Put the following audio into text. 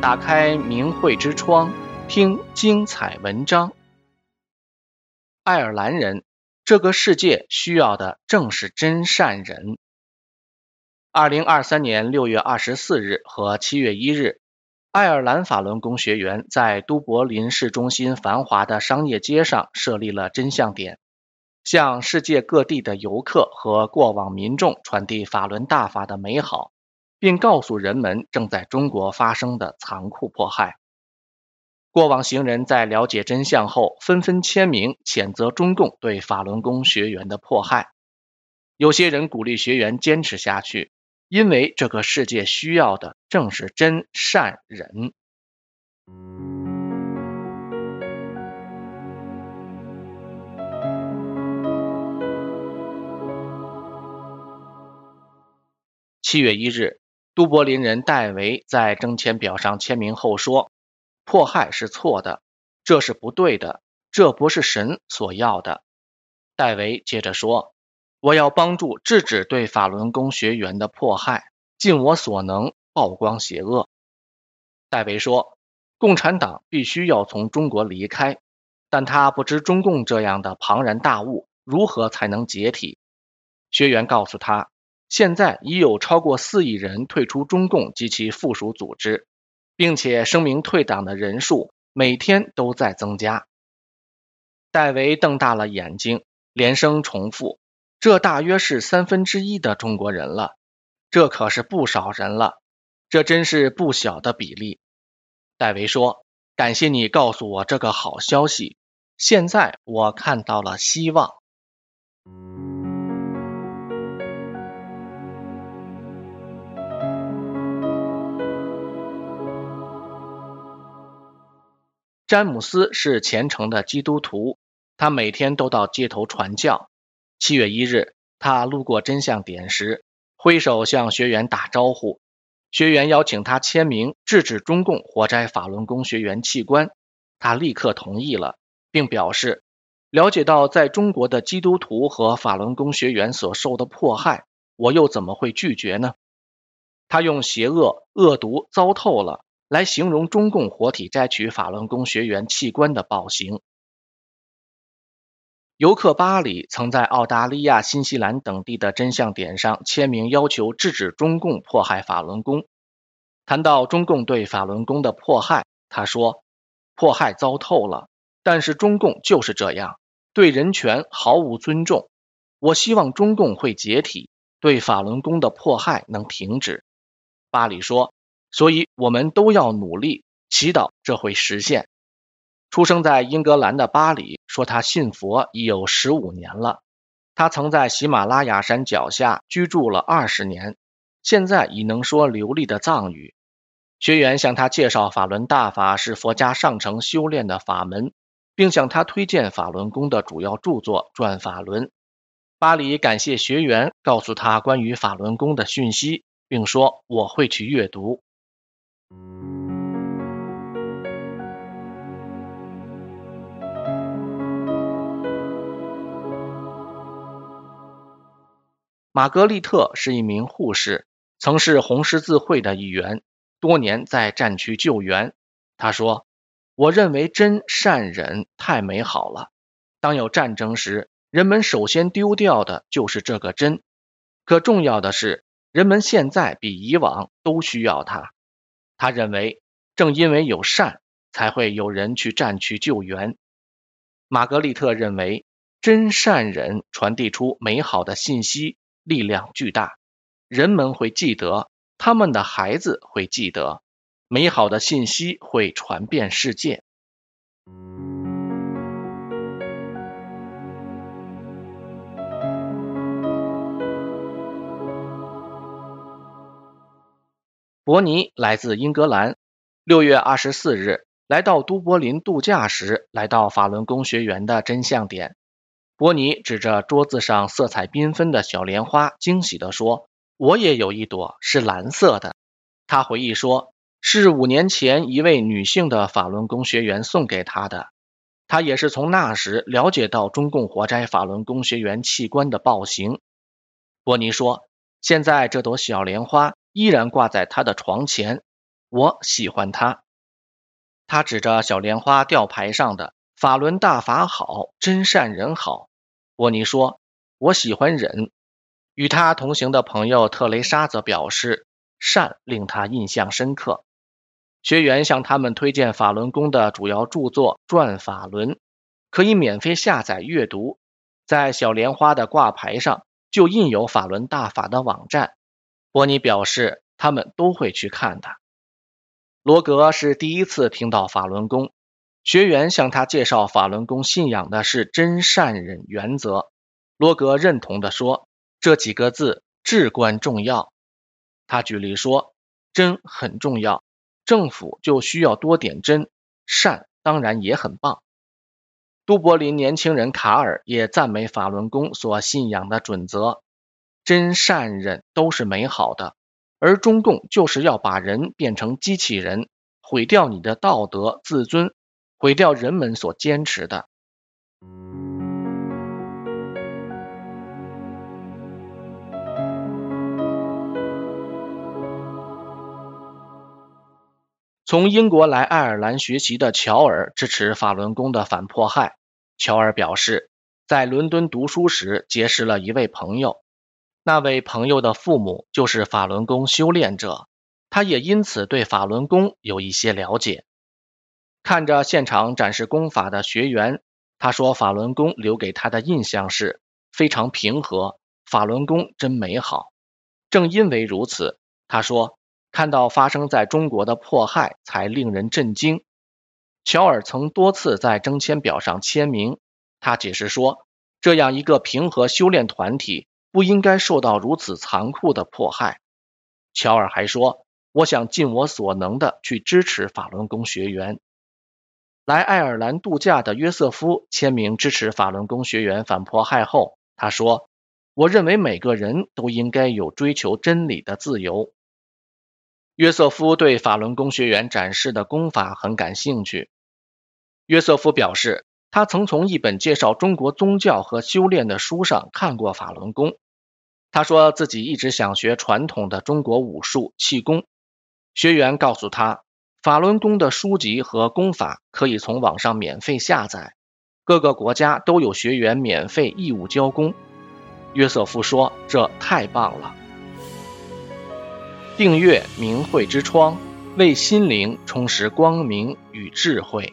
打开明慧之窗，听精彩文章。爱尔兰人，这个世界需要的正是真善人。二零二三年六月二十四日和七月一日，爱尔兰法轮功学员在都柏林市中心繁华的商业街上设立了真相点。向世界各地的游客和过往民众传递法轮大法的美好，并告诉人们正在中国发生的残酷迫害。过往行人在了解真相后，纷纷签名谴责中共对法轮功学员的迫害。有些人鼓励学员坚持下去，因为这个世界需要的正是真善人。七月一日，都柏林人戴维在征签表上签名后说：“迫害是错的，这是不对的，这不是神所要的。”戴维接着说：“我要帮助制止对法轮功学员的迫害，尽我所能曝光邪恶。”戴维说：“共产党必须要从中国离开，但他不知中共这样的庞然大物如何才能解体。”学员告诉他。现在已有超过四亿人退出中共及其附属组织，并且声明退党的人数每天都在增加。戴维瞪大了眼睛，连声重复：“这大约是三分之一的中国人了，这可是不少人了，这真是不小的比例。”戴维说：“感谢你告诉我这个好消息，现在我看到了希望。”詹姆斯是虔诚的基督徒，他每天都到街头传教。七月一日，他路过真相点时，挥手向学员打招呼。学员邀请他签名制止中共活摘法轮功学员器官，他立刻同意了，并表示了解到在中国的基督徒和法轮功学员所受的迫害，我又怎么会拒绝呢？他用邪恶、恶毒、糟透了。来形容中共活体摘取法轮功学员器官的暴行。尤克巴里曾在澳大利亚、新西兰等地的真相点上签名，要求制止中共迫害法轮功。谈到中共对法轮功的迫害，他说：“迫害糟透了，但是中共就是这样，对人权毫无尊重。我希望中共会解体，对法轮功的迫害能停止。”巴里说。所以，我们都要努力祈祷，这会实现。出生在英格兰的巴里说，他信佛已有十五年了。他曾在喜马拉雅山脚下居住了二十年，现在已能说流利的藏语。学员向他介绍法轮大法是佛家上乘修炼的法门，并向他推荐法轮功的主要著作《转法轮》。巴里感谢学员告诉他关于法轮功的讯息，并说：“我会去阅读。”玛格丽特是一名护士，曾是红十字会的一员，多年在战区救援。她说：“我认为真善忍太美好了。当有战争时，人们首先丢掉的就是这个真。可重要的是，人们现在比以往都需要它。”他认为，正因为有善，才会有人去战区救援。玛格丽特认为，真善忍传递出美好的信息，力量巨大，人们会记得，他们的孩子会记得，美好的信息会传遍世界。伯尼来自英格兰，六月二十四日来到都柏林度假时，来到法轮功学员的真相点。伯尼指着桌子上色彩缤纷的小莲花，惊喜地说：“我也有一朵，是蓝色的。”他回忆说：“是五年前一位女性的法轮功学员送给他的。他也是从那时了解到中共活摘法轮功学员器官的暴行。”伯尼说：“现在这朵小莲花。”依然挂在他的床前，我喜欢他。他指着小莲花吊牌上的“法轮大法好，真善人好”。波尼说：“我喜欢忍。”与他同行的朋友特蕾莎则表示，善令他印象深刻。学员向他们推荐法轮功的主要著作《转法轮》，可以免费下载阅读。在小莲花的挂牌上就印有法轮大法的网站。波尼表示，他们都会去看的。罗格是第一次听到法轮功，学员向他介绍法轮功信仰的是真善忍原则。罗格认同地说。这几个字至关重要。他举例说，真很重要，政府就需要多点真，善当然也很棒。都柏林年轻人卡尔也赞美法轮功所信仰的准则，真善忍都是美好的，而中共就是要把人变成机器人，毁掉你的道德自尊，毁掉人们所坚持的。从英国来爱尔兰学习的乔尔支持法轮功的反迫害。乔尔表示，在伦敦读书时结识了一位朋友，那位朋友的父母就是法轮功修炼者，他也因此对法轮功有一些了解。看着现场展示功法的学员，他说法轮功留给他的印象是非常平和，法轮功真美好。正因为如此，他说。看到发生在中国的迫害，才令人震惊。乔尔曾多次在征签表上签名，他解释说，这样一个平和修炼团体不应该受到如此残酷的迫害。乔尔还说，我想尽我所能的去支持法轮功学员。来爱尔兰度假的约瑟夫签名支持法轮功学员反迫害后，他说，我认为每个人都应该有追求真理的自由。约瑟夫对法轮功学员展示的功法很感兴趣。约瑟夫表示，他曾从一本介绍中国宗教和修炼的书上看过法轮功。他说自己一直想学传统的中国武术气功。学员告诉他，法轮功的书籍和功法可以从网上免费下载，各个国家都有学员免费义务教功。约瑟夫说，这太棒了。订阅明慧之窗，为心灵充实光明与智慧。